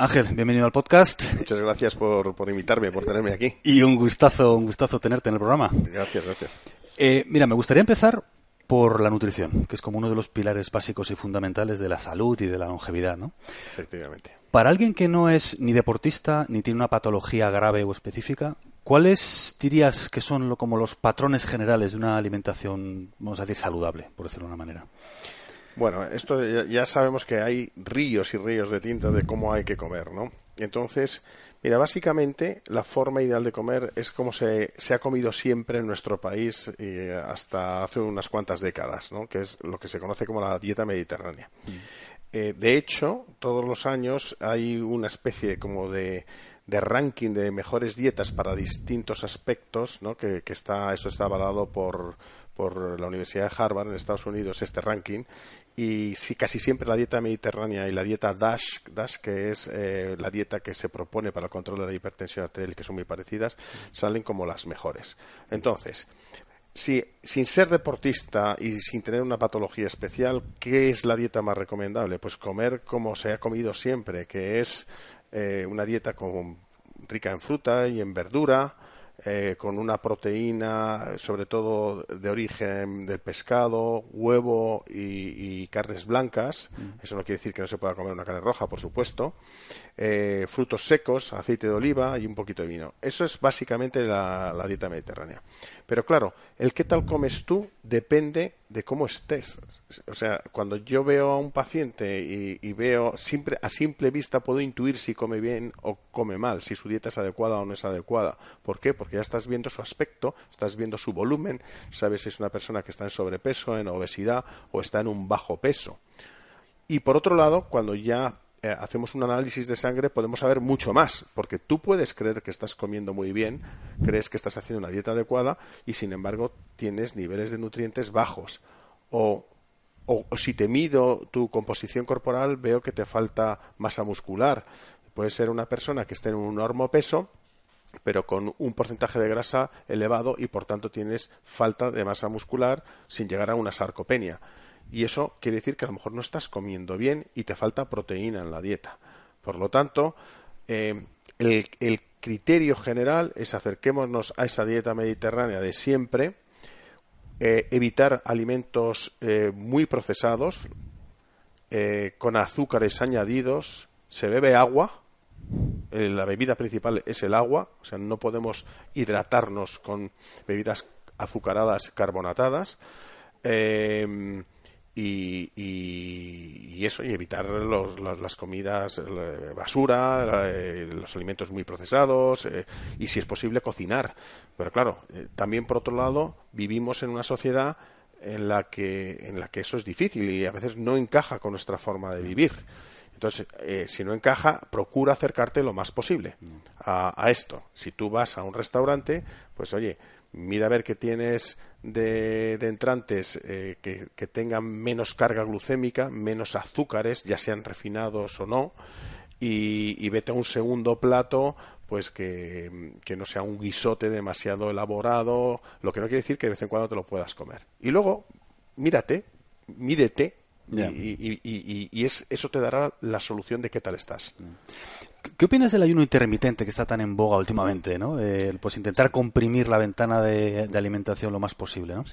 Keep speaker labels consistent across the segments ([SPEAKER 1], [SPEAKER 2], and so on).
[SPEAKER 1] Ángel, bienvenido al podcast.
[SPEAKER 2] Muchas gracias por, por invitarme, por tenerme aquí.
[SPEAKER 1] Y un gustazo, un gustazo tenerte en el programa.
[SPEAKER 2] Gracias, gracias.
[SPEAKER 1] Eh, mira, me gustaría empezar por la nutrición, que es como uno de los pilares básicos y fundamentales de la salud y de la longevidad, ¿no?
[SPEAKER 2] Efectivamente.
[SPEAKER 1] Para alguien que no es ni deportista ni tiene una patología grave o específica, ¿cuáles dirías que son lo, como los patrones generales de una alimentación, vamos a decir, saludable, por decirlo de una manera?
[SPEAKER 2] Bueno, esto ya, sabemos que hay ríos y ríos de tinta de cómo hay que comer, ¿no? Entonces, Mira, básicamente la forma ideal de comer es como se, se ha comido siempre en nuestro país eh, hasta hace unas cuantas décadas, ¿no? que es lo que se conoce como la dieta mediterránea. Mm. Eh, de hecho, todos los años hay una especie como de, de ranking de mejores dietas para distintos aspectos, ¿no? que, que está, eso está avalado por, por la Universidad de Harvard en Estados Unidos este ranking y sí, casi siempre la dieta mediterránea y la dieta DASH, DASH que es eh, la dieta que se propone para el control de la hipertensión arterial, que son muy parecidas, salen como las mejores. Entonces, si, sin ser deportista y sin tener una patología especial, ¿qué es la dieta más recomendable? Pues comer como se ha comido siempre, que es eh, una dieta rica en fruta y en verdura, eh, con una proteína, sobre todo de origen del pescado, huevo y, carnes blancas. Mm. Eso no quiere decir que no se pueda comer una carne roja, por supuesto. Eh, frutos secos, aceite de oliva y un poquito de vino. Eso es básicamente la, dieta mediterránea. Pero claro, el qué tal comes tú depende de cómo estés. O sea, cuando yo veo a un paciente y, veo, a simple vista puedo intuir si come bien o come mal, si su dieta es adecuada o no es adecuada. ¿Por qué? Porque ya estás viendo su aspecto, estás viendo su volumen, sabes si es una persona que está en sobrepeso, en obesidad o está en un bajo peso. Y por otro lado, cuando ya eh, hacemos un análisis de sangre podemos saber mucho más, porque tú puedes creer que estás comiendo muy bien, crees que estás haciendo una dieta adecuada y sin embargo tienes niveles de nutrientes bajos. O, o, si te mido tu composición corporal veo que te falta masa muscular. Puede ser una persona que esté en un enorme peso pero con un porcentaje de grasa elevado y por tanto tienes falta de masa muscular sin llegar a una sarcopenia y eso quiere decir que a lo mejor no estás comiendo bien y te falta proteína en la dieta. Por lo tanto, eh, el, criterio general es acerquémonos a esa dieta mediterránea de siempre, eh, evitar alimentos eh, muy procesados, con azúcares añadidos, se bebe agua, la bebida principal es el agua, o sea, no podemos hidratarnos con bebidas azucaradas carbonatadas. Y, eso, y evitar las, comidas basura, eh, los alimentos muy procesados, eh, y si es posible cocinar. Pero claro, eh, también por otro lado, vivimos en una sociedad en la que, en la que eso es difícil y a veces no encaja con nuestra forma de vivir. Entonces, si no encaja, procura acercarte lo más posible a, a esto. Si tú vas a un restaurante, pues oye, mira a ver qué tienes de, entrantes eh, que, tengan menos carga glucémica, menos azúcares, ya sean refinados o no, y, vete a un segundo plato pues que, no sea un guisote demasiado elaborado, lo que no quiere decir que de vez en cuando te lo puedas comer. Y luego, mírate, mídete y, y, es, eso te dará la solución de qué tal estás.
[SPEAKER 1] ¿Qué opinas del ayuno intermitente que está tan en boga últimamente? ¿no? pues intentar comprimir la ventana de, alimentación lo más posible. ¿no?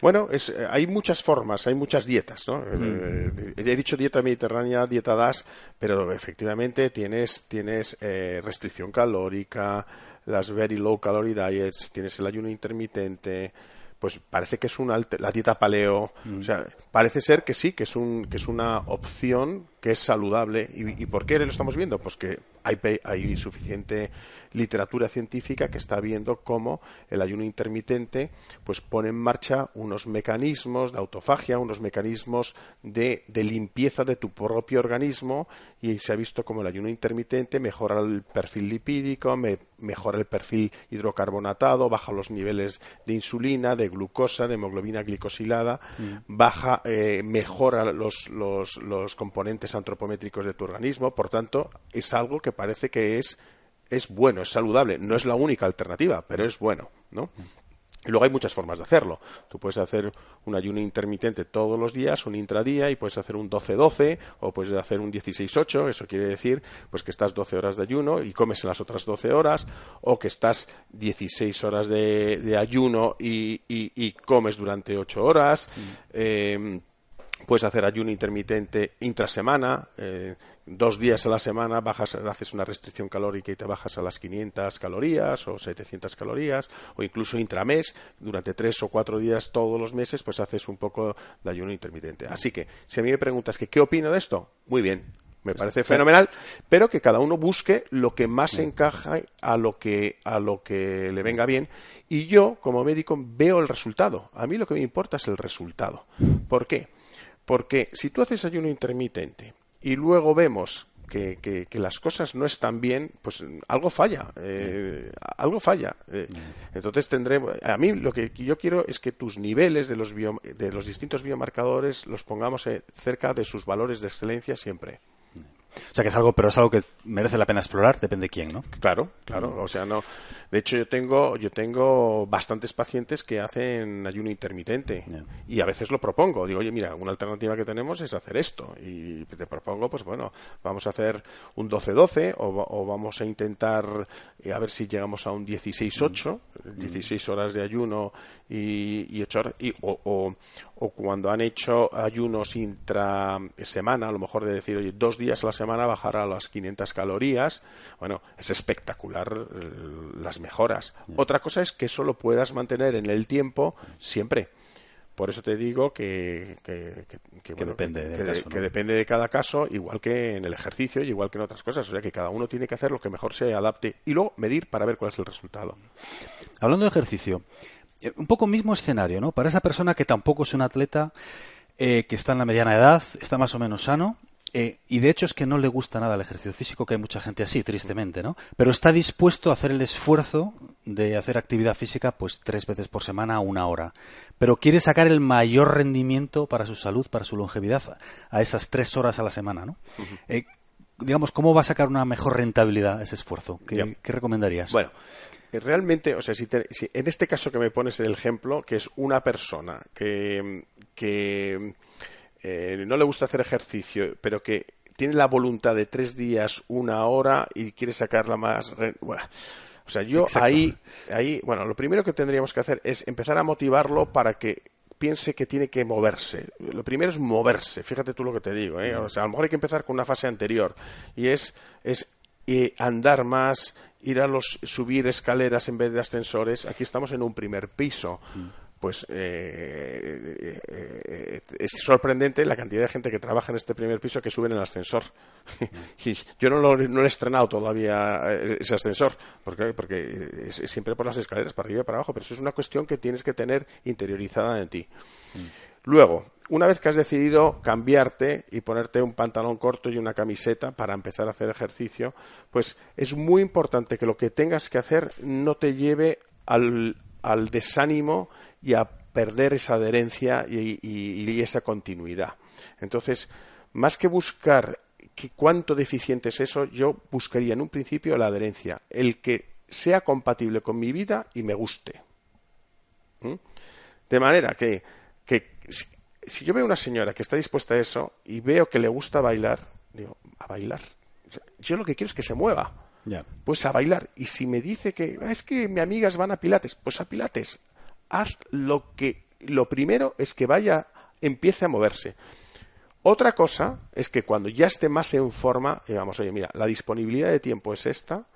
[SPEAKER 2] Bueno, es, eh, hay muchas formas, hay muchas dietas. ¿no? Mm. Eh, he dicho dieta mediterránea, dieta DAS, pero efectivamente tienes, tienes eh, restricción calórica, las very low calorie diets, tienes el ayuno intermitente pues parece que es una la dieta paleo, mm. o sea, parece ser que sí, que es un que es una opción que es saludable y, y por qué lo estamos viendo, pues que hay, hay suficiente literatura científica que está viendo cómo el ayuno intermitente pues pone en marcha unos mecanismos de autofagia, unos mecanismos de, limpieza de tu propio organismo y se ha visto como el ayuno intermitente mejora el perfil lipídico, mejora el perfil hidrocarbonatado, baja los niveles de insulina, de glucosa, de hemoglobina glicosilada, mm. baja, eh, mejora los, los, los componentes antropométricos de tu organismo, por tanto, es algo que parece que es es bueno, es saludable, no es la única alternativa, pero es bueno, ¿no? Y luego hay muchas formas de hacerlo. Tú puedes hacer un ayuno intermitente todos los días, un intradía, y puedes hacer un 12-12 o puedes hacer un 16-8. Eso quiere decir pues que estás 12 horas de ayuno y comes en las otras 12 horas, o que estás 16 horas de, ayuno y, comes durante 8 horas. Mm. Eh, puedes hacer ayuno intermitente intrasemana. Eh, dos días a la semana bajas, haces una restricción calórica y te bajas a las 500 calorías o 700 calorías, o incluso intramés, durante tres o cuatro días todos los meses, pues haces un poco de ayuno intermitente. Así que, si a mí me preguntas que qué opino de esto, muy bien, me parece fenomenal, pero que cada uno busque lo que más encaja a lo que a lo que le venga bien y yo como médico veo el resultado. A mí lo que me importa es el resultado. ¿Por qué? Porque si tú haces ayuno intermitente y luego vemos que, que, las cosas no están bien, pues algo falla, eh, algo falla. Eh, entonces tendremos, a mí lo que yo quiero es que tus niveles de los, de los distintos biomarcadores los pongamos eh, cerca de sus valores de excelencia siempre.
[SPEAKER 1] O sea que es algo, pero es algo que merece la pena explorar, depende de quién, ¿no?
[SPEAKER 2] Claro, claro. O sea, no. De hecho, yo tengo, yo tengo bastantes pacientes que hacen ayuno intermitente y a veces lo propongo. Digo, oye, mira, una alternativa que tenemos es hacer esto y te propongo, pues bueno, vamos a hacer un 12-12 o, vamos a intentar eh, a ver si llegamos a un 16-8, 16 mm. horas de ayuno y, y 8 horas, y, o, o cuando han hecho ayunos intra semana, a lo mejor de decir, oye, dos días a la semana bajar a las 500 calorías, bueno, es espectacular eh, las mejoras. Otra cosa es que eso lo puedas mantener en el tiempo siempre. Por eso te digo que, que, depende, que, depende de cada caso, igual que en el ejercicio y igual que en otras cosas. O sea que cada uno tiene que hacer lo que mejor se adapte y luego medir para ver cuál es el resultado.
[SPEAKER 1] Hablando de ejercicio, un poco mismo escenario, ¿no? Para esa persona que tampoco es un atleta, eh, que está en la mediana edad, está más o menos sano, eh, y de hecho es que no le gusta nada el ejercicio físico, que hay mucha gente así, tristemente, ¿no? Pero está dispuesto a hacer el esfuerzo de hacer actividad física pues tres veces por semana, una hora. Pero quiere sacar el mayor rendimiento para su salud, para su longevidad, a esas tres horas a la semana, ¿no? digamos, ¿cómo va a sacar una mejor rentabilidad ese esfuerzo? ¿Qué, ¿qué recomendarías?
[SPEAKER 2] Bueno, eh, realmente, o sea, si, en este caso que me pones el ejemplo, que es una persona que, eh, no le gusta hacer ejercicio, pero que tiene la voluntad de tres días, una hora y quiere sacarla más. Bueno, o sea, yo ahí, ahí, bueno, lo primero que tendríamos que hacer es empezar a motivarlo para que piense que tiene que moverse. Lo primero es moverse, fíjate tú lo que te digo, ¿eh? O sea, a lo mejor hay que empezar con una fase anterior y es, es eh, andar más, ir a los subir escaleras en vez de ascensores. Aquí estamos en un primer piso. Pues eh, eh, es sorprendente la cantidad de gente que trabaja en este primer piso que suben en el ascensor. y yo no lo, no he estrenado todavía eh, ese ascensor, porque, porque es, siempre por las escaleras, para arriba y para abajo, pero eso es una cuestión que tienes que tener interiorizada en ti. Luego, una vez que has decidido cambiarte y ponerte un pantalón corto y una camiseta para empezar a hacer ejercicio, pues es muy importante que lo que tengas que hacer no te lleve al, desánimo y a perder esa adherencia y, esa continuidad. Entonces, más que buscar cuánto deficiente es eso, yo buscaría en un principio la adherencia, el que sea compatible con mi vida y me guste. ¿Mm? De manera que, que si yo veo una señora que está dispuesta a eso y veo que le gusta bailar, digo, a bailar. Yo lo que quiero es que se mueva. Pues a bailar. Y si me dice que ah, es que mis amigas van a Pilates, pues a Pilates. Haz lo que. Lo primero es que vaya, empiece a moverse. Otra cosa es que cuando ya esté más en forma, digamos, oye, mira, la disponibilidad de tiempo es esta,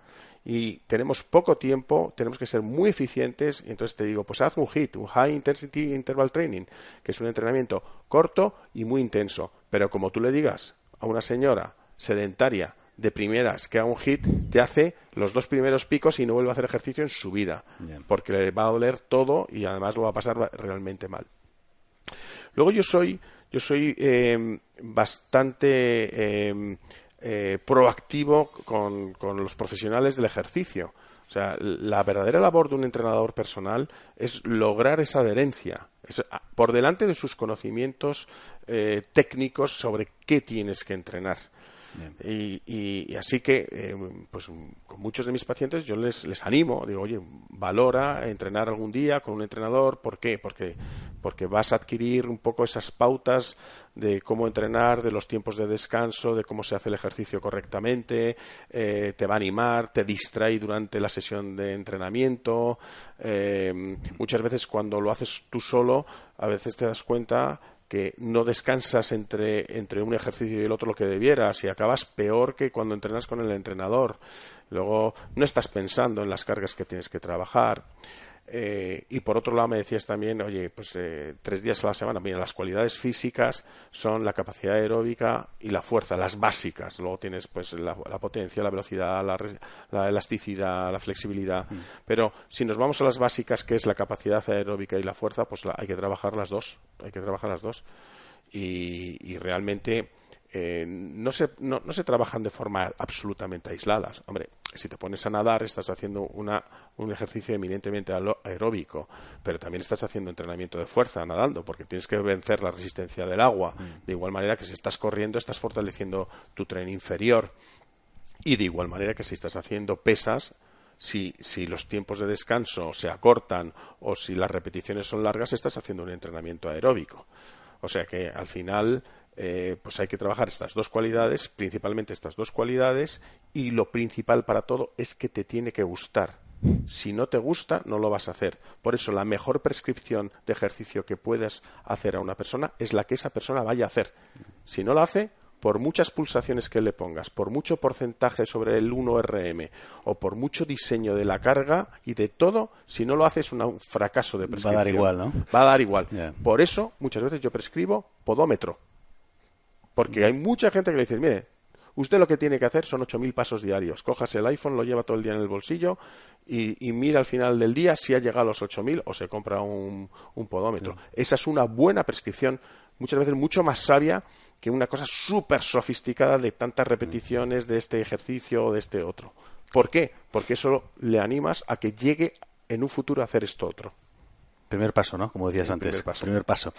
[SPEAKER 2] y tenemos poco tiempo, tenemos que ser muy eficientes, y entonces te digo, pues haz un HIT, un High Intensity Interval Training, que es un entrenamiento corto y muy intenso, pero como tú le digas a una señora sedentaria de primeras que haga un HIT, te hace los dos primeros picos y no vuelve a hacer ejercicio en su vida, porque le va a doler todo y además lo va a pasar realmente mal. Luego yo soy, yo soy eh, bastante eh, eh, proactivo con, los profesionales del ejercicio. O sea, la verdadera labor de un entrenador personal es lograr esa adherencia, ah, por delante de sus conocimientos eh, técnicos sobre qué tienes que entrenar. Y, así que, eh, pues con muchos de mis pacientes yo les, les animo, digo, oye, valora entrenar algún día con un entrenador. ¿Por qué? Porque, porque vas a adquirir un poco esas pautas de cómo entrenar, de los tiempos de descanso, de cómo se hace el ejercicio correctamente, eh, te va a animar, te distrae durante la sesión de entrenamiento. Eh, muchas veces cuando lo haces tú solo, a veces te das cuenta que no descansas entre, entre un ejercicio y el otro lo que debieras y acabas peor que cuando entrenas con el entrenador. Luego no estás pensando en las cargas que tienes que trabajar. Eh, y por otro lado me decías también, oye, pues eh, tres días a la semana, mira, las cualidades físicas son la capacidad aeróbica y la fuerza, las básicas. Luego tienes pues la, potencia, la velocidad, la, elasticidad, la flexibilidad. Mm. Pero si nos vamos a las básicas, que es la capacidad aeróbica y la fuerza, pues hay que trabajar las dos. Hay que trabajar las dos. y realmente eh, no, se, no, se trabajan de forma absolutamente aisladas. Hombre, si te pones a nadar estás haciendo una, un ejercicio eminentemente aeróbico, pero también estás haciendo entrenamiento de fuerza nadando, porque tienes que vencer la resistencia del agua. Mm. De igual manera que si estás corriendo estás fortaleciendo tu tren inferior. Y de igual manera que si estás haciendo pesas, si, si, los tiempos de descanso se acortan o si las repeticiones son largas, estás haciendo un entrenamiento aeróbico. O sea que al final eh, pues hay que trabajar estas dos cualidades, principalmente estas dos cualidades, y lo principal para todo es que te tiene que gustar. Si no te gusta, no lo vas a hacer. Por eso, la mejor prescripción de ejercicio que puedas hacer a una persona es la que esa persona vaya a hacer. Si no lo hace, por muchas pulsaciones que le pongas, por mucho porcentaje sobre el 1RM o por mucho diseño de la carga y de todo, si no lo hace es un fracaso de prescripción.
[SPEAKER 1] Va a dar igual, ¿no?
[SPEAKER 2] Va a dar igual. Por eso, muchas veces yo prescribo podómetro. Porque hay mucha gente que le dice, mire, usted lo que tiene que hacer son 8.000 pasos diarios. Cojas el iPhone, lo lleva todo el día en el bolsillo y, mira al final del día si ha llegado a los 8.000 o se compra un, podómetro. Esa es una buena prescripción, muchas veces mucho más sabia que una cosa súper sofisticada de tantas repeticiones de este ejercicio o de este otro. ¿Por qué? Porque eso le animas a que llegue en un futuro a hacer esto otro.
[SPEAKER 1] Primer paso, ¿no? Como decías antes. Primer paso. Primer paso.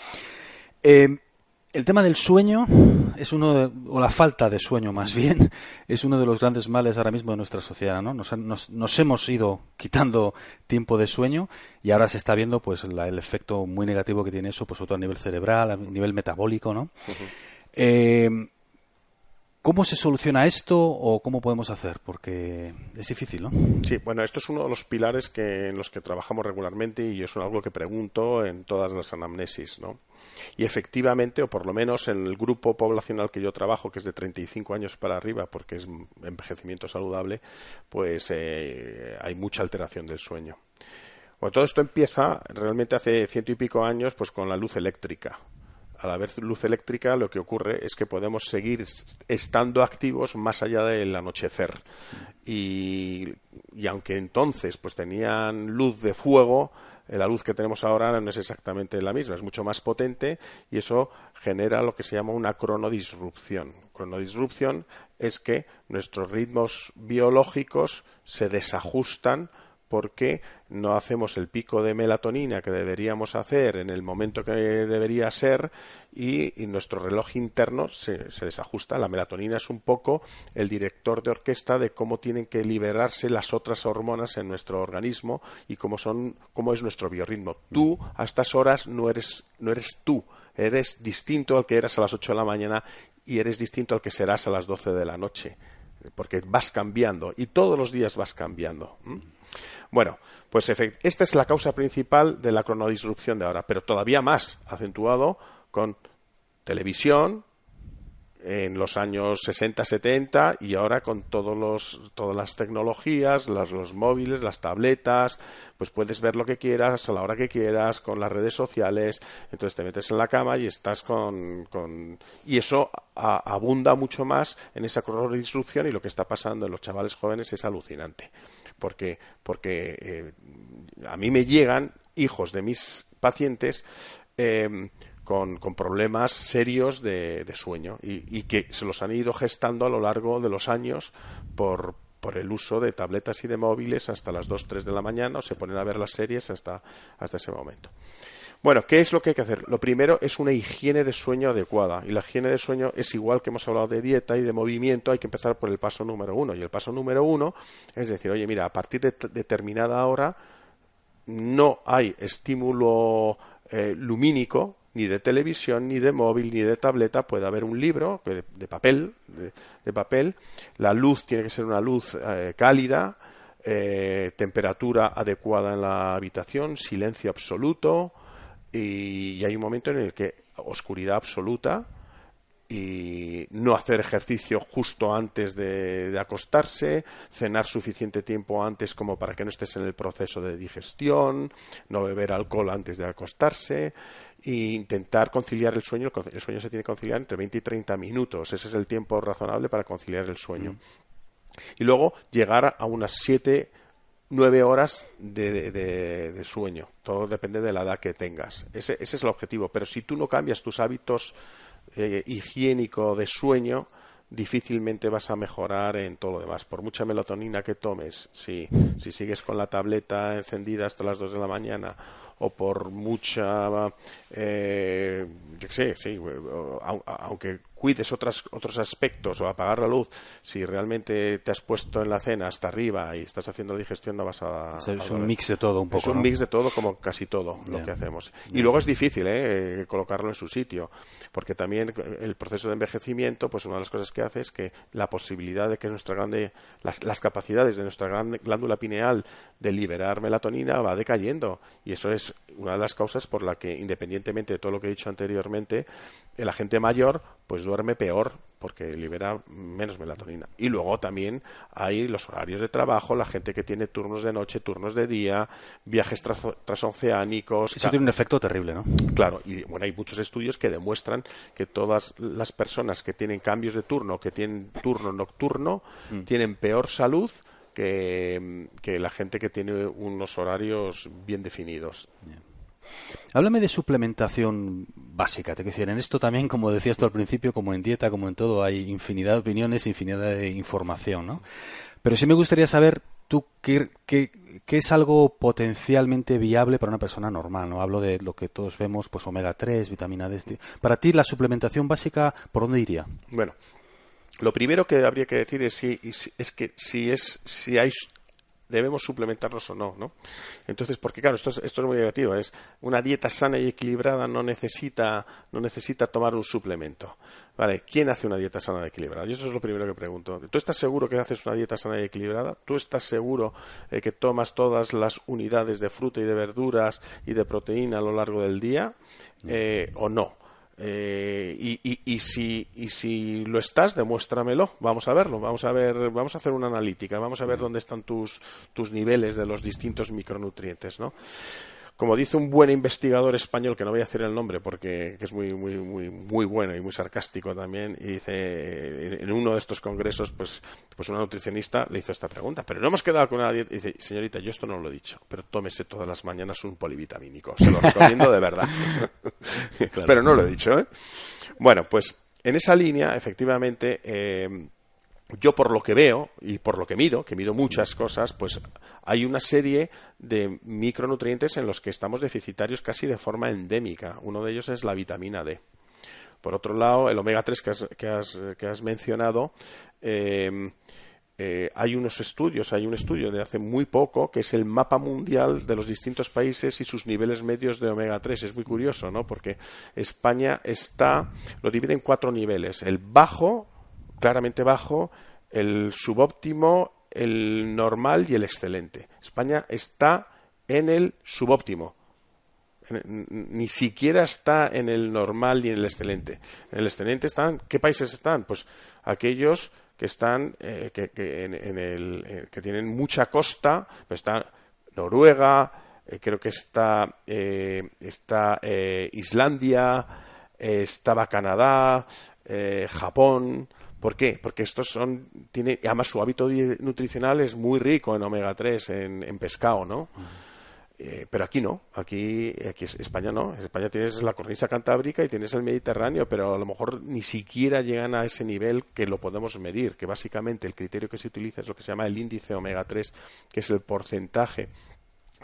[SPEAKER 1] Eh, el tema del sueño es uno o la falta de sueño más bien, es uno de los grandes males ahora mismo de nuestra sociedad, ¿no? Nos, hemos ido quitando tiempo de sueño y ahora se está viendo pues el efecto muy negativo que tiene eso, pues sobre todo a nivel cerebral, a nivel metabólico, ¿no? Eh, ¿Cómo se soluciona esto o cómo podemos hacer? Porque es difícil, ¿no?
[SPEAKER 2] Sí, bueno, esto es uno de los pilares que, en los que trabajamos regularmente y es algo que pregunto en todas las anamnesis, ¿no? Y efectivamente, o por lo menos en el grupo poblacional que yo trabajo, que es de 35 años para arriba, porque es envejecimiento saludable, pues eh, hay mucha alteración del sueño. Bueno, todo esto empieza realmente hace ciento y pico años pues con la luz eléctrica. Al haber luz eléctrica lo que ocurre es que podemos seguir estando activos más allá del anochecer. Y, y aunque entonces pues tenían luz de fuego, la luz que tenemos ahora no es exactamente la misma, es mucho más potente y eso genera lo que se llama una cronodisrupción. Cronodisrupción es que nuestros ritmos biológicos se desajustan porque no hacemos el pico de melatonina que deberíamos hacer en el momento que debería ser y, nuestro reloj interno se, se, desajusta. La melatonina es un poco el director de orquesta de cómo tienen que liberarse las otras hormonas en nuestro organismo y cómo, son, cómo es nuestro biorritmo. Tú a estas horas no eres, no eres tú, eres distinto al que eras a las 8 de la mañana y eres distinto al que serás a las 12 de la noche porque vas cambiando y todos los días vas cambiando. Bueno, pues esta es la causa principal de la cronodisrupción de ahora, pero todavía más acentuado con televisión en los años 60, 70 y ahora con todos los, todas las tecnologías, los móviles, las tabletas, pues puedes ver lo que quieras a la hora que quieras con las redes sociales, entonces te metes en la cama y estás con... con y eso abunda mucho más en esa cronodisrupción y lo que está pasando en los chavales jóvenes es alucinante. Porque, porque eh, a mí me llegan hijos de mis pacientes em, con, problemas serios de, sueño y, que se los han ido gestando a lo largo de los años por, por el uso de tabletas y de móviles hasta las 2, 3 de la mañana o se ponen a ver las series hasta, hasta ese momento. Bueno, ¿qué es lo que hay que hacer? Lo primero es una higiene de sueño adecuada. Y la higiene de sueño es igual que hemos hablado de dieta y de movimiento, hay que empezar por el paso número uno. Y el paso número uno es decir, oye, mira, a partir de determinada hora no hay estímulo eh, lumínico, ni de televisión, ni de móvil, ni de tableta. Puede haber un libro de, papel, de, papel. La luz tiene que ser una luz eh, cálida, eh, temperatura adecuada en la habitación, silencio absoluto y, hay un momento en el que oscuridad absoluta y no hacer ejercicio justo antes de, acostarse, cenar suficiente tiempo antes como para que no estés en el proceso de digestión, no beber alcohol antes de acostarse e intentar conciliar el sueño. El sueño se tiene que conciliar entre 20 y 30 minutos. Ese es el tiempo razonable para conciliar el sueño. Mm. Y luego llegar a unas 7 nueve horas de, sueño. Todo depende de la edad que tengas. Ese, ese, es el objetivo. Pero si tú no cambias tus hábitos eh, higiénicos de sueño, difícilmente vas a mejorar en todo lo demás. Por mucha melatonina que tomes, si, si sigues con la tableta encendida hasta las dos de la mañana o por mucha, eh, yo qué sé, sí, aunque cuides otras, otros aspectos o apagar la luz, si realmente te has puesto en la cena hasta arriba y estás haciendo la digestión, no vas a.
[SPEAKER 1] es un mix de todo, un poco.
[SPEAKER 2] Es un mix de todo, como casi todo lo que hacemos. Y luego es difícil ¿eh? colocarlo en su sitio, porque también el proceso de envejecimiento, pues una de las cosas que hace es que la posibilidad de que nuestra grande, las, las capacidades de nuestra grande glándula pineal de liberar melatonina va decayendo. Y eso es una de las causas por la que, independientemente de todo lo que he dicho anteriormente, la gente mayor pues duerme peor porque libera menos melatonina. Y luego también hay los horarios de trabajo, la gente que tiene turnos de noche, turnos de día, viajes transoceánicos.
[SPEAKER 1] Eso tiene un efecto terrible, ¿no?
[SPEAKER 2] Claro, y bueno, hay muchos estudios que demuestran que todas las personas que tienen cambios de turno, que tienen turno nocturno, mm. tienen peor salud que, la gente que tiene unos horarios bien definidos.
[SPEAKER 1] Háblame de suplementación básica. Te decir, en esto también, como decías tú al principio, como en dieta, como en todo, hay infinidad de opiniones, infinidad de información, ¿no? Pero sí me gustaría saber tú qué, qué, es algo potencialmente viable para una persona normal, ¿no? Hablo de lo que todos vemos, pues omega 3, vitamina D. Este. Para ti, la suplementación básica, ¿por dónde iría?
[SPEAKER 2] Bueno, lo primero que habría que decir es, si, es que si, es, si hay debemos suplementarlos o no, ¿no? Entonces, porque claro, esto es, esto es muy negativo, es una dieta sana y equilibrada no necesita, no necesita tomar un suplemento. Vale, ¿quién hace una dieta sana y equilibrada? Y eso es lo primero que pregunto. ¿Tú estás seguro que haces una dieta sana y equilibrada? ¿Tú estás seguro eh, que tomas todas las unidades de fruta y de verduras y de proteína a lo largo del día? Eh, ¿O no? Eh, y, y, si, y si lo estás, demuéstramelo. Vamos a verlo. Vamos a ver, vamos a hacer una analítica. Vamos a ver dónde están tus, tus niveles de los distintos micronutrientes, ¿no? Como dice un buen investigador español, que no voy a decir el nombre porque es muy, muy, muy, muy bueno y muy sarcástico también, y dice, eh, en uno de estos congresos, pues, pues una nutricionista le hizo esta pregunta, pero no hemos quedado con una dieta, y dice, señorita, yo esto no lo he dicho, pero tómese todas las mañanas un polivitamínico, se lo recomiendo de verdad. Pero no lo he dicho, ¿eh? Bueno, pues en esa línea, efectivamente, eh, yo por lo que veo y por lo que mido, que mido muchas cosas, pues hay una serie de micronutrientes en los que estamos deficitarios casi de forma endémica. Uno de ellos es la vitamina D. Por otro lado, el omega 3 que has, que has, mencionado, eh, eh, hay unos estudios, hay un estudio de hace muy poco que es el mapa mundial de los distintos países y sus niveles medios de omega 3. Es muy curioso, ¿no? Porque España está, lo divide en cuatro niveles. El bajo, claramente bajo, el subóptimo, el normal y el excelente. España está en el subóptimo. Ni siquiera está en el normal ni en el excelente. En el excelente están, ¿qué países están? Pues aquellos que están, eh, que, en, el, eh, que tienen mucha costa, pues está Noruega, eh, creo que está, está Islandia, estaba Canadá, Japón, ¿Por qué? Porque estos son, tiene, además su hábito nutricional es muy rico en omega 3, en, pescado, ¿no? Eh, pero aquí no, aquí, aquí es España no, en España tienes la cornisa cantábrica y tienes el Mediterráneo, pero a lo mejor ni siquiera llegan a ese nivel que lo podemos medir, que básicamente el criterio que se utiliza es lo que se llama el índice omega 3, que es el porcentaje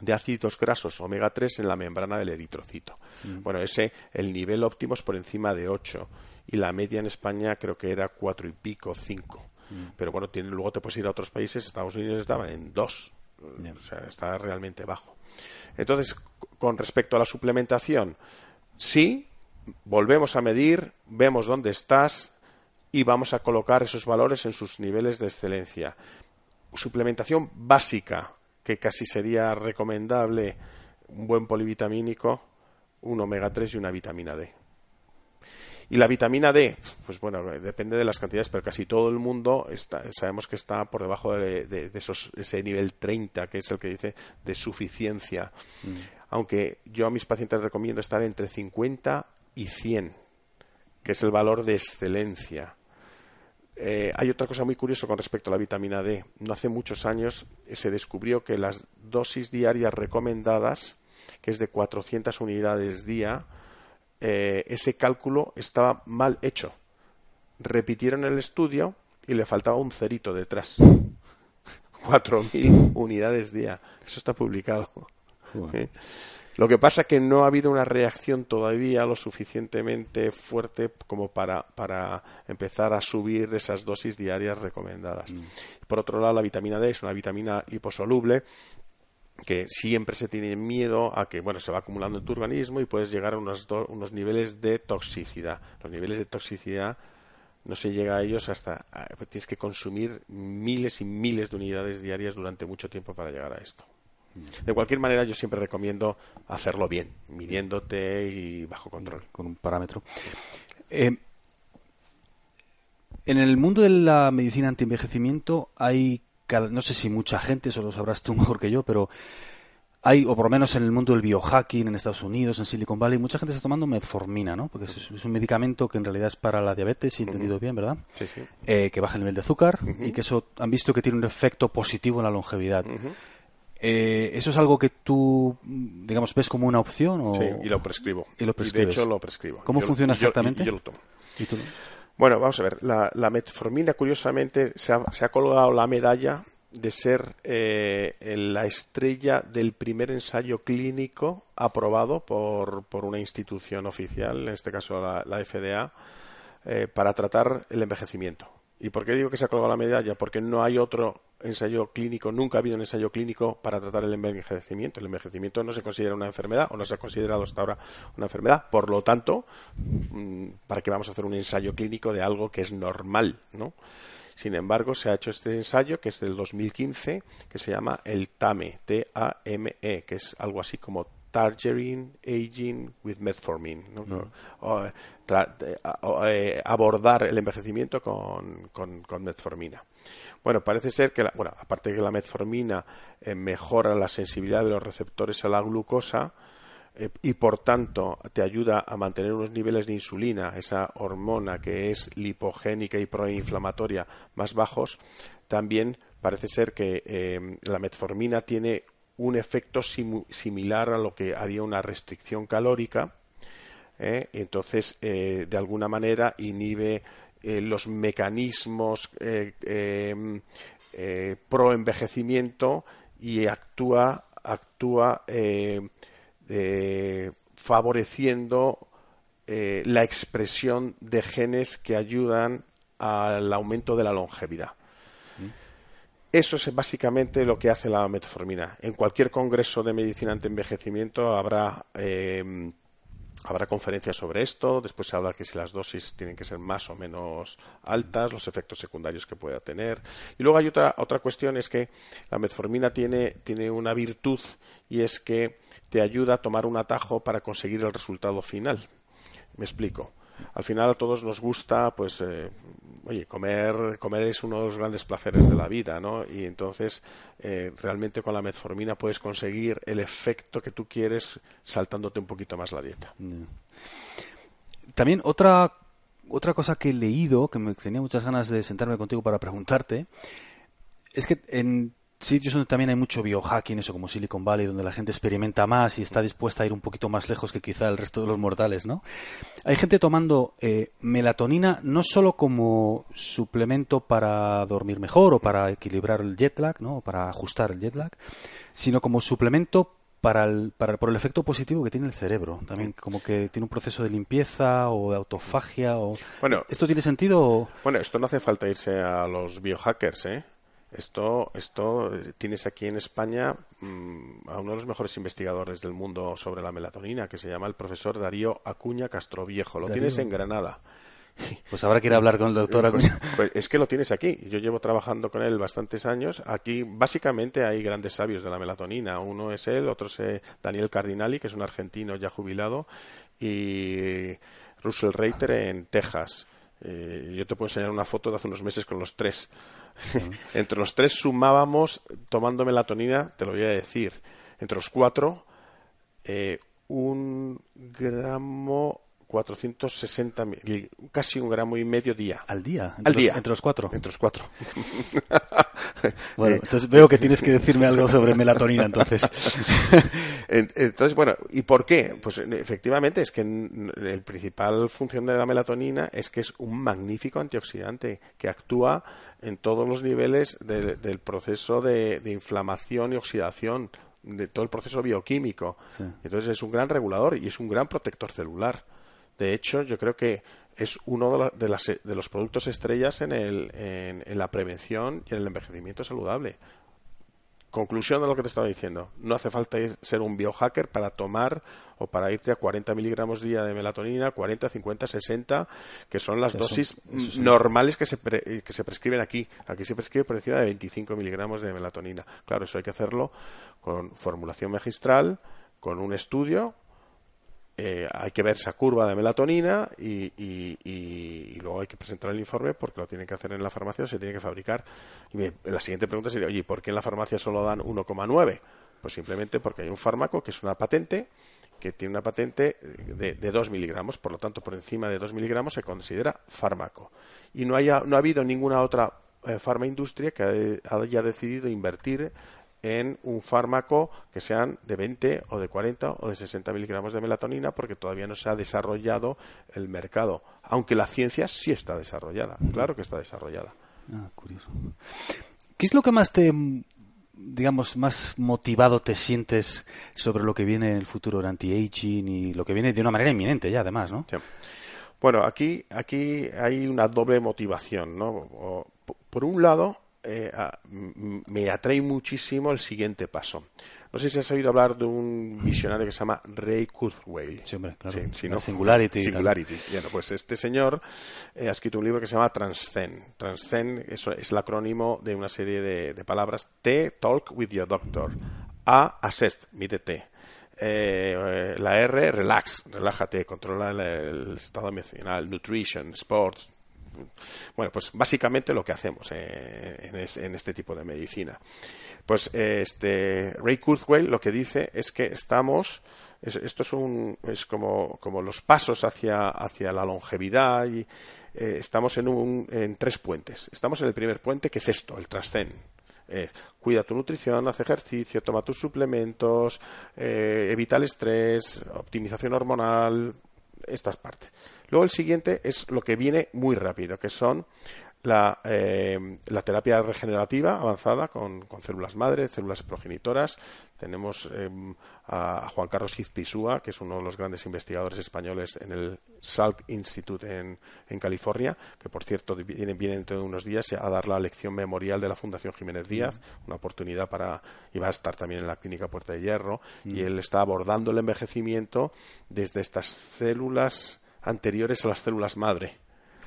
[SPEAKER 2] de ácidos grasos omega 3 en la membrana del eritrocito. Mm. Bueno, ese, el nivel óptimo es por encima de 8 y la media en España creo que era 4 y pico, 5. Mm. Pero bueno, tiene, luego te puedes ir a otros países, Estados Unidos estaba en 2. O sea, está realmente bajo. Entonces, con respecto a la suplementación, sí, volvemos a medir, vemos dónde estás y vamos a colocar esos valores en sus niveles de excelencia. Suplementación básica, que casi sería recomendable un buen polivitamínico, un omega 3 y una vitamina D. Y la vitamina D, pues bueno, depende de las cantidades, pero casi todo el mundo está, sabemos que está por debajo de, esos, ese nivel 30, que es el que dice de suficiencia. Mm. Aunque yo a mis pacientes recomiendo estar entre 50 y 100, que es el valor de excelencia. Eh, hay otra cosa muy curiosa con respecto a la vitamina D. No hace muchos años se descubrió que las dosis diarias recomendadas, que es de 400 unidades día, eh, ese cálculo estaba mal hecho. Repitieron el estudio y le faltaba un cerito detrás. 4.000 unidades día. Eso está publicado. ¿Eh? Lo que pasa es que no ha habido una reacción todavía lo suficientemente fuerte como para, para empezar a subir esas dosis diarias recomendadas. Mm. Por otro lado, la vitamina D es una vitamina liposoluble que siempre se tiene miedo a que bueno se va acumulando en tu organismo y puedes llegar a unos, unos niveles de toxicidad. Los niveles de toxicidad no se llega a ellos hasta tienes que consumir miles y miles de unidades diarias durante mucho tiempo para llegar a esto. De cualquier manera, yo siempre recomiendo hacerlo bien, midiéndote y bajo control.
[SPEAKER 1] Con un parámetro. Eh, en el mundo de la medicina anti-envejecimiento hay, no sé si mucha gente, eso lo sabrás tú mejor que yo, pero hay, o por lo menos en el mundo del biohacking en Estados Unidos, en Silicon Valley, mucha gente está tomando metformina, ¿no? Porque es, un medicamento que en realidad es para la diabetes, si he entendido bien, ¿verdad?
[SPEAKER 2] Sí, sí.
[SPEAKER 1] Eh, que baja el nivel de azúcar y que eso han visto que tiene un efecto positivo en la longevidad. Eh, ¿Eso es algo que tú, digamos, ves como una opción? O...
[SPEAKER 2] Sí, y lo prescribo.
[SPEAKER 1] Y, lo
[SPEAKER 2] de hecho lo prescribo.
[SPEAKER 1] ¿Cómo funciona exactamente?
[SPEAKER 2] Yo, lo tomo. Bueno, vamos a ver. La, metformina, curiosamente, se ha, colgado la medalla de ser eh, la estrella del primer ensayo clínico aprobado por, por una institución oficial, en este caso la, FDA, eh, para tratar el envejecimiento. ¿Y por qué digo que se ha colgado la medalla? Porque no hay otro ensayo clínico, nunca ha habido un ensayo clínico para tratar el envejecimiento. El envejecimiento no se considera una enfermedad o no se ha considerado hasta ahora una enfermedad. Por lo tanto, mm, ¿para qué vamos a hacer un ensayo clínico de algo que es normal? ¿no? Sin embargo, se ha hecho este ensayo que es del 2015, que se llama el TAME, T-A-M-E, que es algo así como Targeting Aging with Metformin. Eh, eh, abordar el envejecimiento con, con metformina. Bueno, parece ser que, bueno, aparte de que la metformina eh, mejora la sensibilidad de los receptores a la glucosa eh, y por tanto te ayuda a mantener unos niveles de insulina, esa hormona que es lipogénica y proinflamatoria más bajos, también parece ser que eh, la metformina tiene un efecto similar a lo que haría una restricción calórica. entonces, de alguna manera, inhibe eh, los mecanismos eh, eh, pro envejecimiento y actúa actúa favoreciendo la expresión de genes que ayudan al aumento de la longevidad. Mm. Eso es básicamente lo que hace la metformina. En cualquier congreso de medicina ante envejecimiento habrá Habrá conferencias sobre esto, después se habla que si las dosis tienen que ser más o menos altas, los efectos secundarios que pueda tener. Y luego hay otra, otra cuestión, es que la metformina tiene, tiene una virtud y es que te ayuda a tomar un atajo para conseguir el resultado final. Me explico. Al final a todos nos gusta, pues, eh, oye, comer, comer es uno de los grandes placeres de la vida, ¿no? Y entonces, eh, realmente con la metformina puedes conseguir el efecto que tú quieres saltándote un poquito más la dieta.
[SPEAKER 1] También otra, otra cosa que he leído, que me tenía muchas ganas de sentarme contigo para preguntarte, es que en sitios donde también hay mucho biohacking, eso como Silicon Valley, donde la gente experimenta más y está dispuesta a ir un poquito más lejos que quizá el resto de los mortales, ¿no? Hay gente tomando eh, melatonina no solo como suplemento para dormir mejor o para equilibrar el jet lag, ¿no? O para ajustar el jet lag, sino como suplemento para el, para, por el efecto positivo que tiene el cerebro. También como que tiene un proceso de limpieza o de autofagia. O...
[SPEAKER 2] Bueno,
[SPEAKER 1] ¿Esto tiene sentido?
[SPEAKER 2] Bueno, esto no hace falta irse a los biohackers, ¿eh? Esto, esto tienes aquí en España mm, a uno de los mejores investigadores del mundo sobre la melatonina, que se llama el profesor Darío Acuña Castroviejo. Lo tienes en Granada.
[SPEAKER 1] Pues habrá que ir a hablar con el doctor Acuña.
[SPEAKER 2] Pues es que lo tienes aquí. Yo llevo trabajando con él bastantes años. Aquí básicamente hay grandes sabios de la melatonina. Uno es él, otro es eh, Daniel Cardinali, que es un argentino ya jubilado, y Russell Reiter en Texas. Eh, yo te puedo enseñar una foto de hace unos meses con los tres. entre los tres sumábamos, tomando melatonina, te lo voy a decir, entre los cuatro, eh, un gramo 460 casi un gramo y medio día.
[SPEAKER 1] ¿Al día?
[SPEAKER 2] Entre Al
[SPEAKER 1] los,
[SPEAKER 2] día.
[SPEAKER 1] ¿Entre los cuatro?
[SPEAKER 2] Entre los cuatro.
[SPEAKER 1] bueno, entonces veo que tienes que decirme algo sobre melatonina, entonces.
[SPEAKER 2] entonces, bueno, ¿y por qué? Pues efectivamente es que el principal función de la melatonina es que es un magnífico antioxidante que actúa en todos los niveles de, del proceso de, de inflamación y oxidación de todo el proceso bioquímico.
[SPEAKER 1] Sí.
[SPEAKER 2] Entonces es un gran regulador y es un gran protector celular. De hecho, yo creo que es uno de, la, de, las, de los productos estrellas en, el, en, en, la prevención y en el envejecimiento saludable. Conclusión de lo que te estaba diciendo. No hace falta ir, ser un biohacker para tomar o para irte a 40 miligramos día de melatonina, 40, 50, 60, que son las
[SPEAKER 1] Eso-
[SPEAKER 2] dosis
[SPEAKER 1] eso sí.
[SPEAKER 2] normales que se, pre- que se prescriben aquí. Aquí se prescribe por encima de 25 miligramos de melatonina. Claro, eso hay que hacerlo con formulación magistral, con un estudio eh, hay que ver esa curva de melatonina y, y- luego hay que presentar el informe porque lo tienen que hacer en la farmacia se tiene que fabricar. Y me- la siguiente pregunta sería, oye, ¿por qué en la farmacia solo dan 1,9? Pues simplemente porque hay un fármaco que es una patente que tiene una patente de, de 2 miligramos, por lo tanto, por encima de 2 miligramos se considera fármaco. Y no, haya, no ha habido ninguna otra eh, farmaindustria que haya decidido invertir en un fármaco que sean de 20 o de 40 o de 60 miligramos de melatonina porque todavía no se ha desarrollado el mercado. Aunque la ciencia sí está desarrollada, claro que está desarrollada.
[SPEAKER 1] Ah, curioso. ¿Qué es lo que más te, digamos, más motivado te sientes sobre lo que viene en el futuro del anti-aging y lo que viene de una manera inminente ya, además, ¿no?
[SPEAKER 2] Sí. Bueno, aquí, aquí hay una doble motivación, ¿no? Por un lado, eh, a- me atrae muchísimo el siguiente paso. No sé si has oído hablar de un visionario que se llama Ray Kurzweil.
[SPEAKER 1] Sí, hombre, claro.
[SPEAKER 2] Sí.
[SPEAKER 1] Singularity.
[SPEAKER 2] Singularity. Bueno, pues este señor eh, ha escrito un libro que se llama Transcend. Transcend eso es el acrónimo de una serie de, de palabras. T, talk with your doctor. A, assess, mídete. Eh, eh, la R, relax, relájate, controla el, el estado emocional, nutrition, sports. Bueno, pues básicamente lo que hacemos eh, en, es- en este tipo de medicina. Pues este Ray Kurzweil lo que dice es que estamos es- esto es un es como, como los pasos hacia hacia la longevidad y eh, estamos en un en tres puentes. Estamos en el primer puente que es esto, el trascend. Cuida tu nutrición, haz ejercicio, toma tus suplementos, eh, evita el estrés, optimización hormonal, estas partes. Luego el siguiente es lo que viene muy rápido, que son la, eh, la terapia regenerativa avanzada con, con células madre, células progenitoras. Tenemos eh, a Juan Carlos Izpisúa, que es uno de los grandes investigadores españoles en el Salk Institute en, en California, que por cierto viene, viene dentro de unos días a dar la lección memorial de la Fundación Jiménez Díaz, una oportunidad para, y va a estar también en la clínica Puerta de Hierro, y él está abordando el envejecimiento desde estas células anteriores a las células madre.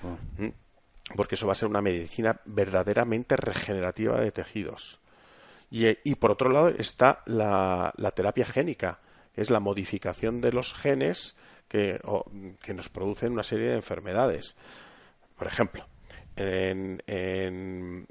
[SPEAKER 1] Oh.
[SPEAKER 2] Porque eso va a ser una medicina verdaderamente regenerativa de tejidos. Y, eh, y por otro lado está la, terapia génica, que es la modificación de los genes que, que nos producen una serie de enfermedades. Por ejemplo,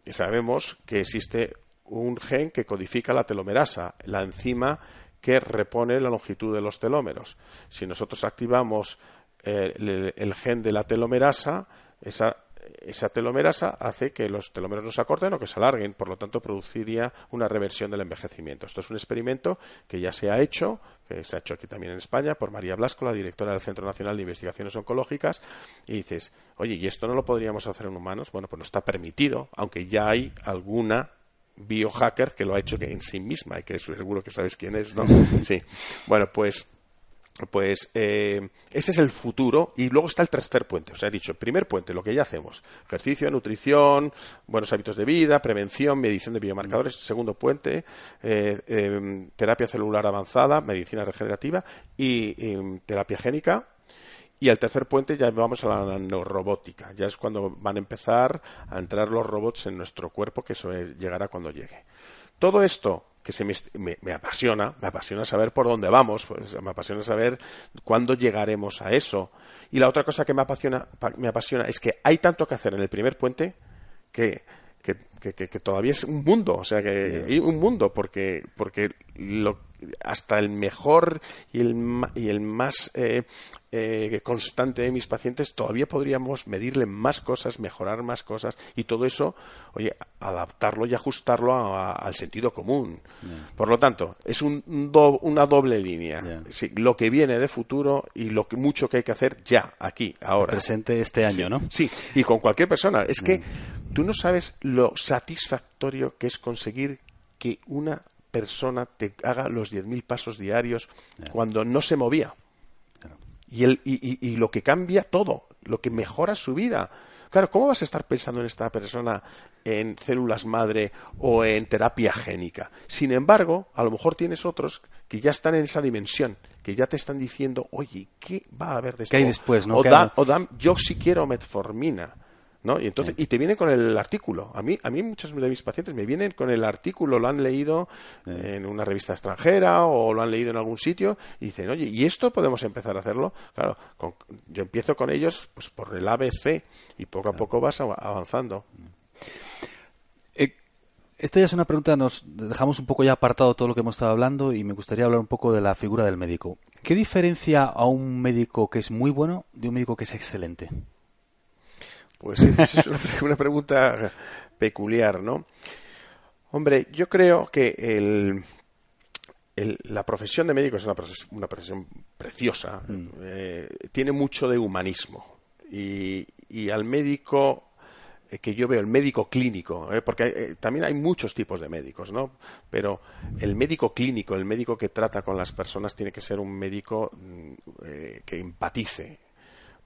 [SPEAKER 2] sabemos que existe un gen que codifica la telomerasa, la enzima que repone la longitud de los telómeros. Si nosotros activamos eh, el, el gen de la telomerasa, esa esa telomerasa hace que los telómeros no se acorten o que se alarguen, por lo tanto produciría una reversión del envejecimiento. Esto es un experimento que ya se ha hecho, que se ha hecho aquí también en España por María Blasco, la directora del Centro Nacional de Investigaciones Oncológicas, y dices, oye, ¿y esto no lo podríamos hacer en humanos? Bueno, pues no está permitido, aunque ya hay alguna biohacker que lo ha hecho en sí misma y que seguro que sabes quién es, ¿no? Sí. Bueno, pues pues eh, ese es el futuro y luego está el tercer puente. O sea, he dicho, primer puente, lo que ya hacemos. Ejercicio, nutrición, buenos hábitos de vida, prevención, medición de biomarcadores. Segundo puente, eh, em, terapia celular avanzada, medicina regenerativa y, y terapia génica. Y al tercer puente ya vamos a la nanorobótica. Ya es cuando van a empezar a entrar los robots en nuestro cuerpo, que eso llegará cuando llegue. Todo esto que se me, me, apasiona, me apasiona saber por dónde vamos, pues, me apasiona saber cuándo llegaremos a eso. Y la otra cosa que me apasiona, me apasiona es que hay tanto que hacer en el primer puente que, que, que, todavía es un mundo, o sea que hay un mundo, porque, porque lo, hasta el mejor y el, y el más eh, eh, constante de mis pacientes, todavía podríamos medirle más cosas, mejorar más cosas y todo eso, oye, adaptarlo y ajustarlo al sentido común. Por lo tanto, es un, una doble línea. lo que viene de futuro y lo que mucho que hay que hacer ya, aquí, ahora.
[SPEAKER 1] Presente este año, ¿no?
[SPEAKER 2] Sí, y con cualquier persona. Es que tú no sabes lo satisfactorio que es conseguir que una persona te haga los 10.000 pasos diarios cuando no se movía. Y, el, y, lo que cambia todo, lo que mejora su vida. Claro, ¿cómo vas a estar pensando en esta persona en células madre o en terapia génica? Sin embargo, a lo mejor tienes otros que ya están en esa dimensión, que ya te están diciendo, oye, ¿qué va a haber después?
[SPEAKER 1] ¿Qué hay después?
[SPEAKER 2] O, o yo sí quiero metformina ¿no? Y entonces, y te vienen con el artículo. A mí, a mí muchos de mis pacientes me vienen con el artículo, lo han leído en una revista extranjera o lo han leído en algún sitio y dicen, oye, ¿y esto podemos empezar a hacerlo? Claro, yo empiezo con ellos pues por el ABC y poco a poco vas avanzando.
[SPEAKER 1] Eh, esta ya es una pregunta, nos dejamos un poco ya apartado todo lo que hemos estado hablando y me gustaría hablar un poco de la figura del médico. ¿Qué diferencia a un médico que es muy bueno de un médico que es excelente?
[SPEAKER 2] Pues es una pregunta peculiar, ¿no? Hombre, yo creo que el, la profesión de médico es una profesión, preciosa, mm. eh, tiene mucho de humanismo y, al médico eh, que yo veo, el médico clínico, eh, porque también hay muchos tipos de médicos, ¿no? Pero el médico clínico, el médico que trata con las personas, tiene que ser un médico mm, que empatice,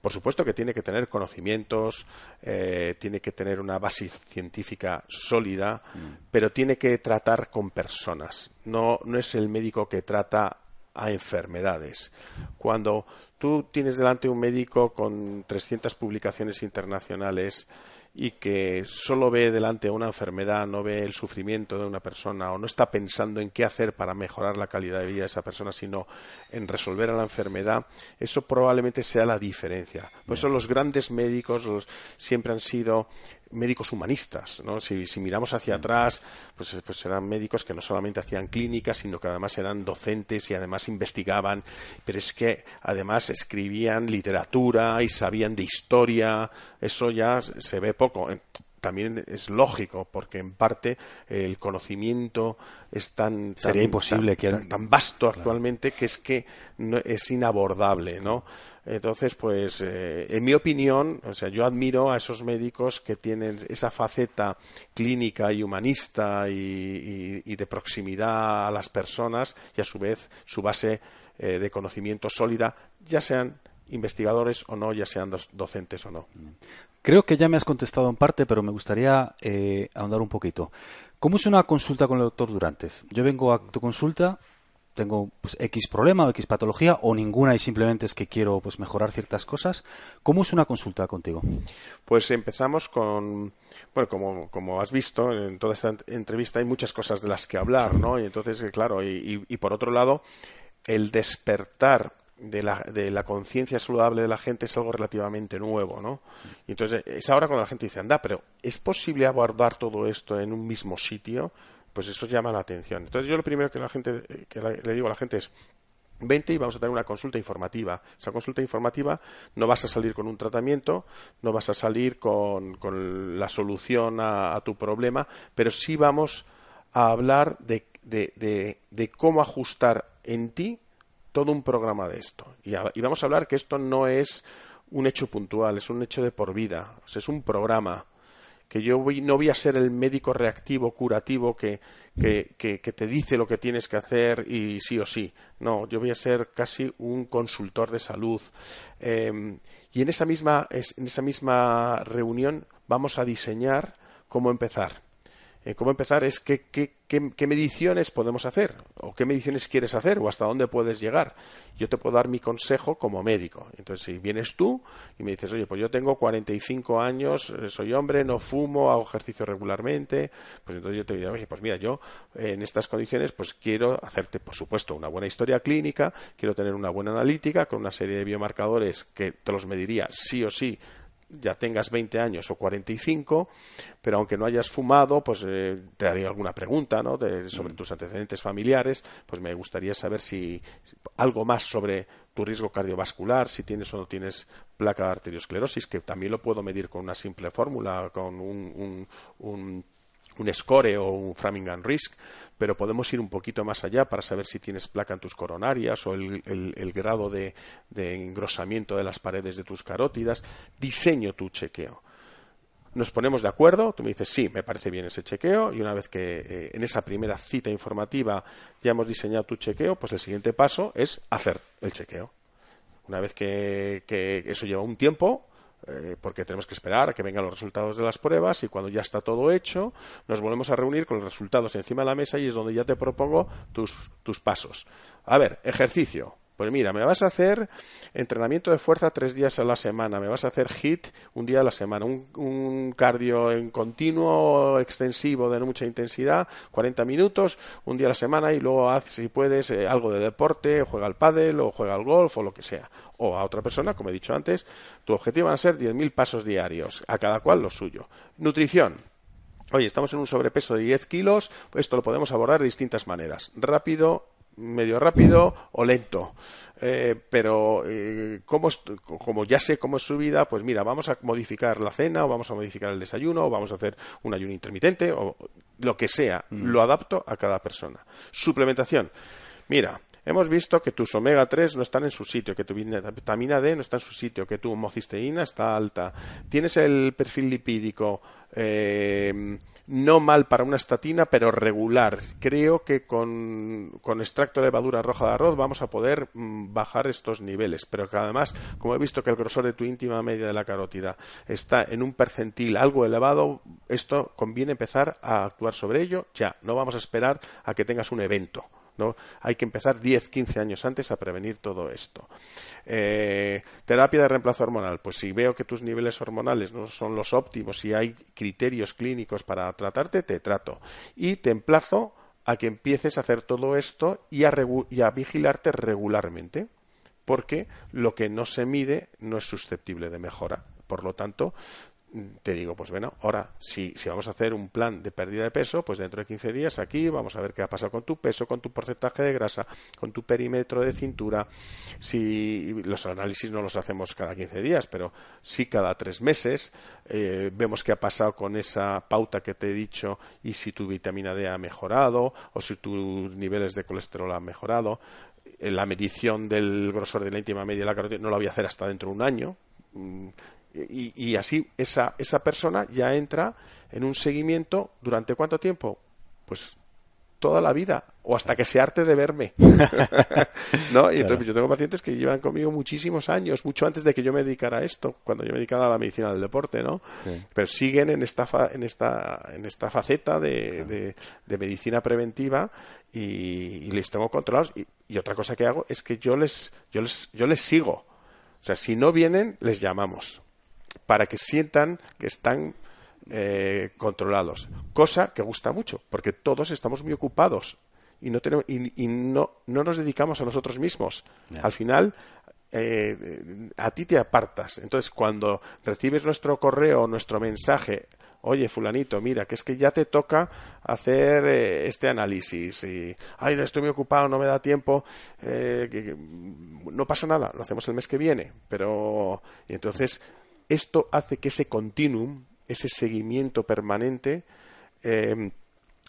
[SPEAKER 2] por supuesto que tiene que tener conocimientos, eh, tiene que tener una base científica sólida, mm. pero tiene que tratar con personas. No, no es el médico que trata a enfermedades. Cuando tú tienes delante un médico con 300 publicaciones internacionales, y que solo ve delante una enfermedad, no ve el sufrimiento de una persona o no está pensando en qué hacer para mejorar la calidad de vida de esa persona, sino en resolver a la enfermedad, eso probablemente sea la diferencia. Por eso los grandes médicos siempre han sido médicos humanistas, ¿no? Si, miramos hacia atrás, pues, pues, eran médicos que no solamente hacían clínicas, sino que además eran docentes y además investigaban, pero es que además escribían literatura y sabían de historia, eso ya se ve poco también es lógico, porque en parte el conocimiento es tan,
[SPEAKER 1] Sería imposible
[SPEAKER 2] tan, vasto actualmente que es que no, es inabordable, ¿no? Entonces, pues, eh, en mi opinión, o sea, yo admiro a esos médicos que tienen esa faceta clínica y humanista y, de proximidad a las personas y a su vez su base eh, de conocimiento sólida, ya sean investigadores o no, ya sean docentes o no.
[SPEAKER 1] Creo que ya me has contestado en parte, pero me gustaría eh, ahondar un poquito. ¿Cómo es una consulta con el doctor Durantes? Yo vengo a tu consulta, tengo pues, X problema o X patología o ninguna y simplemente es que quiero pues mejorar ciertas cosas. ¿Cómo es una consulta contigo?
[SPEAKER 2] Pues empezamos con, bueno, como, como has visto en toda esta entrevista hay muchas cosas de las que hablar, ¿no? Y entonces, claro, y, y por otro lado, el despertar de la, de la conciencia saludable de la gente es algo relativamente nuevo, ¿no? Y entonces es ahora cuando la gente dice, anda, pero ¿es posible abordar todo esto en un mismo sitio? Pues eso llama la atención. Entonces yo lo primero que la gente que le digo a la gente es Vente y vamos a tener una consulta informativa. Esa consulta informativa no vas a salir con un tratamiento, no vas a salir con, la solución a, tu problema, pero sí vamos a hablar de, de, cómo ajustar en ti todo un programa de esto. Y, y, vamos a hablar que esto no es un hecho puntual, es un hecho de por vida, es un programa que yo no voy a ser el médico reactivo, curativo, que, que, te dice lo que tienes que hacer y sí o sí. No, yo voy a ser casi un consultor de salud. Em, y en esa, misma, en esa misma reunión vamos a diseñar cómo empezar. Eh, cómo empezar es qué, qué, qué, mediciones podemos hacer o qué mediciones quieres hacer o hasta dónde puedes llegar. Yo te puedo dar mi consejo como médico. Entonces, si vienes tú y me dices, oye, pues yo tengo 45 años, eh, soy hombre, no fumo, hago ejercicio regularmente, pues entonces yo te digo, oye, pues mira, yo en estas condiciones pues quiero hacerte, por supuesto, una buena historia clínica, quiero tener una buena analítica con una serie de biomarcadores que te los mediría sí o sí ya tengas 20 años o 45, pero aunque no hayas fumado, pues eh, te haría alguna pregunta ¿no? sobre mm. tus antecedentes familiares, pues me gustaría saber si algo más sobre tu riesgo cardiovascular, si tienes o no tienes placa de arteriosclerosis, que también lo puedo medir con una simple fórmula, con un, un un score o un Framingham Risk, pero podemos ir un poquito más allá para saber si tienes placa en tus coronarias o el, grado de, engrosamiento de las paredes de tus carótidas. Diseño tu chequeo. Nos ponemos de acuerdo, tú me dices, sí, me parece bien ese chequeo, y una vez que eh, en esa primera cita informativa ya hemos diseñado tu chequeo, pues el siguiente paso es hacer el chequeo. Una vez que eso lleva un tiempo, eh, porque tenemos que esperar a que vengan los resultados de las pruebas y cuando ya está todo hecho nos volvemos a reunir con los resultados encima de la mesa y es donde ya te propongo tus, tus pasos. A ver, ejercicio. Pues mira, me vas a hacer entrenamiento de fuerza tres días a la semana, me vas a hacer HIT un día a la semana, un, cardio en continuo, extensivo, de mucha intensidad, 40 minutos, un día a la semana y luego haz, si puedes, eh, algo de deporte, juega al pádel o juega al golf o lo que sea. O a otra persona, como he dicho antes, tu objetivo van a ser 10.000 pasos diarios, a cada cual lo suyo. Nutrición, Oye, estamos en un sobrepeso de 10 kilos, esto lo podemos abordar de distintas maneras. Rápido, medio rápido o lento. Eh, pero eh, como, como ya sé cómo es su vida, pues mira, vamos a modificar la cena o vamos a modificar el desayuno o vamos a hacer un ayuno intermitente o lo que sea. Mm. Lo adapto a cada persona. Suplementación. Mira, hemos visto que tus omega 3 no están en su sitio, que tu vitamina D no está en su sitio, que tu homocisteína está alta. Tienes el perfil lipídico. Eh, no mal para una estatina, pero regular. Creo que con, extracto de levadura roja de arroz vamos a poder mm, bajar estos niveles, pero que además, como he visto que el grosor de tu íntima media de la carótida está en un percentil algo elevado, esto conviene empezar a actuar sobre ello ya. No vamos a esperar a que tengas un evento. ¿No? Hay que empezar 10, 15 años antes a prevenir todo esto. Eh, terapia de reemplazo hormonal. Pues si veo que tus niveles hormonales no son los óptimos y hay criterios clínicos para tratarte, te trato. Y te emplazo a que empieces a hacer todo esto y a, y a vigilarte regularmente. Porque lo que no se mide no es susceptible de mejora. Por lo tanto, te digo, pues bueno, ahora si, si vamos a hacer un plan de pérdida de peso, pues dentro de 15 días aquí vamos a ver qué ha pasado con tu peso, con tu porcentaje de grasa, con tu perímetro de cintura. Si los análisis no los hacemos cada 15 días, pero sí cada tres meses, eh, vemos qué ha pasado con esa pauta que te he dicho y si tu vitamina D ha mejorado o si tus niveles de colesterol han mejorado. La medición del grosor de la íntima media de la carotida no la voy a hacer hasta dentro de un año mm, y, así esa, esa persona ya entra en un seguimiento durante cuánto tiempo? Pues toda la vida o hasta que se arte de verme. ¿No? Y entonces yo tengo pacientes que llevan conmigo muchísimos años, mucho antes de que yo me dedicara a esto, cuando yo me dedicaba a la medicina del deporte, ¿no? Pero siguen en esta, en esta, en esta faceta de, de, medicina preventiva y, les tengo controlados. Y, y, otra cosa que hago es que yo les, yo les, yo les sigo. O sea, si no vienen, les llamamos para que sientan que están eh, controlados. Cosa que gusta mucho, porque todos estamos muy ocupados y no, tenemos, y, no, no, nos dedicamos a nosotros mismos. Al final, eh, a ti te apartas. Entonces, cuando recibes nuestro correo, nuestro mensaje oye, fulanito, mira, que es que ya te toca hacer eh, este análisis y, ay, estoy muy ocupado, no me da tiempo, eh, no pasa nada, lo hacemos el mes que viene, pero y entonces esto hace que ese continuum, ese seguimiento permanente, eh,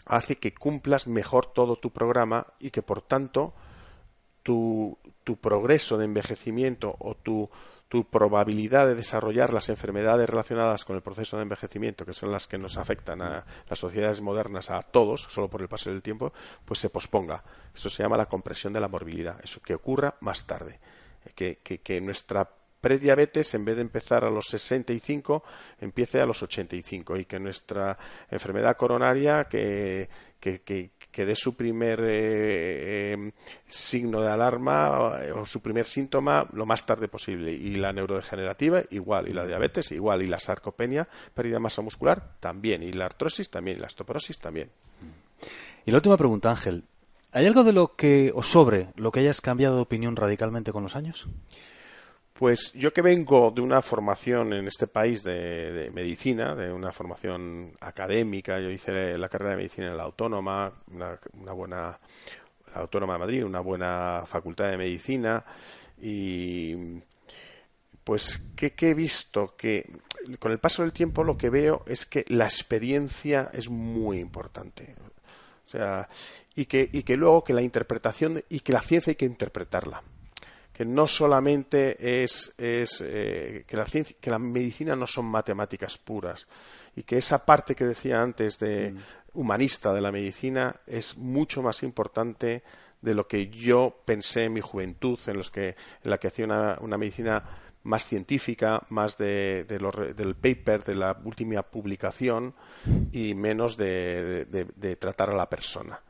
[SPEAKER 2] hace que cumplas mejor todo tu programa y que por tanto tu, tu progreso de envejecimiento o tu tu probabilidad de desarrollar las enfermedades relacionadas con el proceso de envejecimiento, que son las que nos afectan a las sociedades modernas, a todos, solo por el paso del tiempo, pues se posponga. Eso se llama la compresión de la morbilidad, eso que ocurra más tarde. Que, que, que nuestra prediabetes, en vez de empezar a los 65, empiece a los 85 y que nuestra enfermedad coronaria, que, que, que dé su primer eh, em, signo de alarma eh, o su primer síntoma lo más tarde posible. Y la neurodegenerativa igual, y la diabetes igual, y la sarcopenia, pérdida de masa muscular también, y la artrosis también, y la osteoporosis también.
[SPEAKER 1] Y la última pregunta, Ángel. ¿Hay algo de lo que, o sobre lo que hayas cambiado de opinión radicalmente con los años?
[SPEAKER 2] Pues yo que vengo de una formación en este país de, medicina, de una formación académica, yo hice la carrera de medicina en la Autónoma, una, buena la Autónoma de Madrid, una buena facultad de medicina y pues ¿qué, he visto que con el paso del tiempo lo que veo es que la experiencia es muy importante. O sea, y que, y que luego que la interpretación y que la ciencia hay que interpretarla que no solamente es, eh, que, la ciencia, que la medicina no son matemáticas puras y que esa parte que decía antes de mm. humanista de la medicina es mucho más importante de lo que yo pensé en mi juventud, en los que en la que hacía una, medicina más científica, más de, del paper, de la última publicación y menos de tratar a la persona.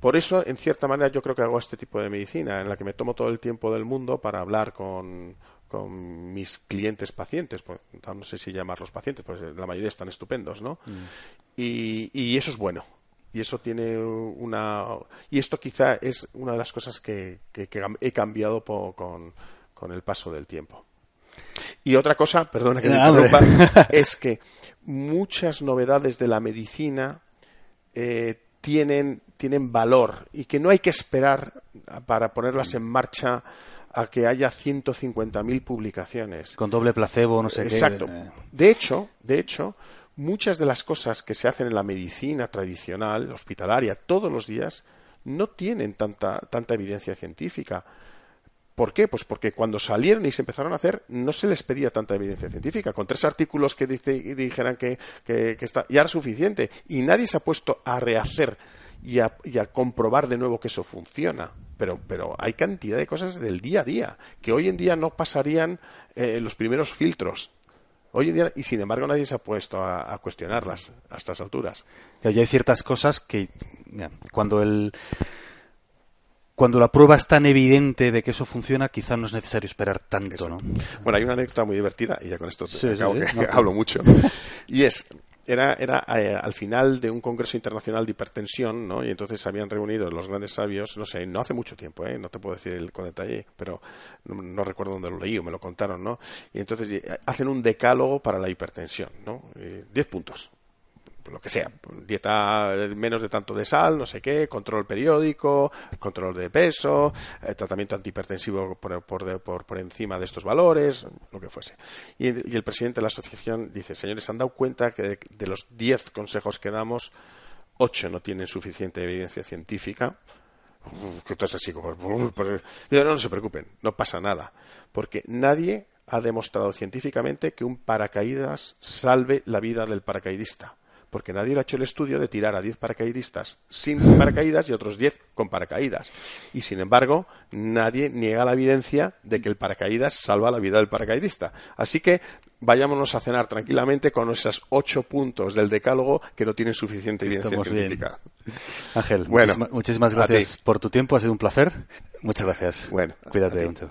[SPEAKER 2] Por eso, en cierta manera, yo creo que hago este tipo de medicina, en la que me tomo todo el tiempo del mundo para hablar con, con mis clientes pacientes, pues, no sé si llamarlos pacientes, pues la mayoría están estupendos, ¿no? Mm. Y, y, eso es bueno. Y eso tiene una. Y esto quizá es una de las cosas que, que, he cambiado con, con, el paso del tiempo. Y otra cosa, perdona que me interrumpa, es que muchas novedades de la medicina eh, tienen, tienen valor y que no hay que esperar para ponerlas en marcha a que haya 150.000 publicaciones.
[SPEAKER 1] Con doble placebo, no sé
[SPEAKER 2] Exacto. qué. Exacto. De hecho, de hecho, muchas de las cosas que se hacen en la medicina tradicional, hospitalaria, todos los días, no tienen tanta, tanta evidencia científica. ¿Por qué? Pues porque cuando salieron y se empezaron a hacer, no se les pedía tanta evidencia científica. Con tres artículos que dijeran que, está, ya era suficiente. Y nadie se ha puesto a rehacer y a, comprobar de nuevo que eso funciona. Pero, pero, hay cantidad de cosas del día a día que hoy en día no pasarían eh, los primeros filtros. Hoy en día, y sin embargo nadie se ha puesto a, cuestionarlas a estas alturas.
[SPEAKER 1] Y hay ciertas cosas que cuando el cuando la prueba es tan evidente de que eso funciona, quizá no es necesario esperar tanto, ¿no?
[SPEAKER 2] Bueno, hay una anécdota muy divertida, y ya con esto hablo mucho, y es, era, era eh, al final de un congreso internacional de hipertensión, ¿no? Y entonces se habían reunido los grandes sabios, no sé, no hace mucho tiempo, ¿eh? No te puedo decir el, con detalle, pero no, recuerdo dónde lo leí o me lo contaron, ¿no? Y entonces eh, hacen un decálogo para la hipertensión, ¿no? Eh, diez puntos lo que sea, dieta menos de tanto de sal, no sé qué, control periódico, control de peso, eh, tratamiento antihipertensivo por, por, por, encima de estos valores, lo que fuese. Y, el presidente de la asociación dice, señores, ¿se han dado cuenta que de, los 10 consejos que damos, 8 no tienen suficiente evidencia científica? Que entonces así como... no, no se preocupen, no pasa nada, porque nadie ha demostrado científicamente que un paracaídas salve la vida del paracaidista porque nadie le ha hecho el estudio de tirar a 10 paracaidistas sin paracaídas y otros 10 con paracaídas. Y sin embargo, nadie niega la evidencia de que el paracaídas salva la vida del paracaidista. Así que vayámonos a cenar tranquilamente con esos ocho puntos del decálogo que no tienen suficiente evidencia científica.
[SPEAKER 1] Ángel, bueno, muchísimas, gracias por tu tiempo, ha sido un placer. Muchas gracias.
[SPEAKER 2] Bueno,
[SPEAKER 1] cuídate mucho.